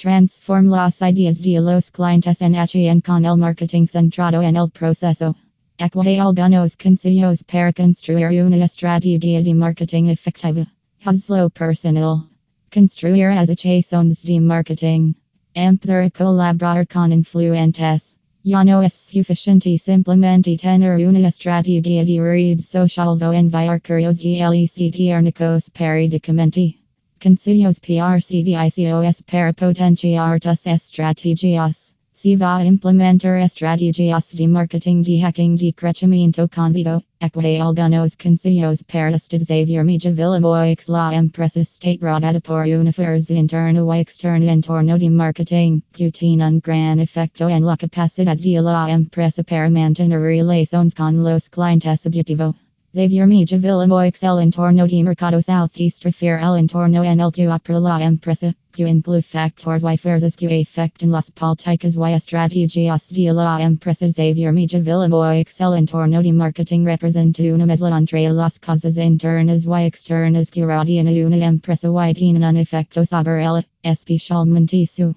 Transform las ideas de los clientes en acción con el marketing centrado en el proceso. Equate algunos consejos para construir una estrategia de marketing efectiva. Hazlo personal. Construir asociaciones de marketing. Empezar a colaborar con influentes. Ya no es suficiente simplemente tener una estrategia de redes sociales o enviar correos electrónicos periódicamente. Consejos PRCDICOS para potenciar tus estrategias. Si va implementar estrategias de marketing de hacking de crecimiento consigo, equate algunos consejos para Xavier Mijavilla la empresa state rodada por una fuerza interna y externa de marketing, que un gran efecto en la capacidad de la empresa para mantener relaciones con los clientes objetivo. Xavier Mijavilla Moix el entorno de mercado southeast refiere el entorno en el que opera la empresa, que incluye factores y fuerzas que afectan las políticas y estrategias de la empresa Xavier Mijavilla Moix el entorno de marketing representa una mezcla entre las cosas internas y externas que rodean a una empresa y tienen un efecto sobre ella, especialmente su